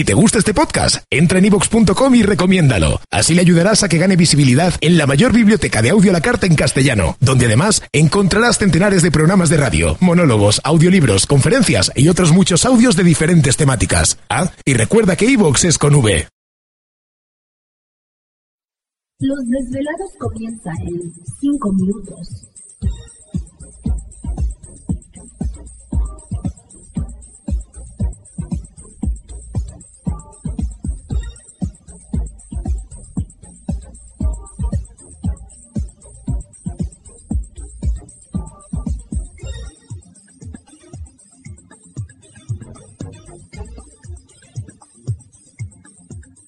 Si te gusta este podcast, entra en ivox.com y recomiéndalo. Así le ayudarás a que gane visibilidad en la mayor biblioteca de audio a la carta en castellano, donde además encontrarás centenares de programas de radio, monólogos, audiolibros, conferencias y otros muchos audios de diferentes temáticas. Ah, y recuerda que iVox es con V. Los desvelados comienza en 5 minutos.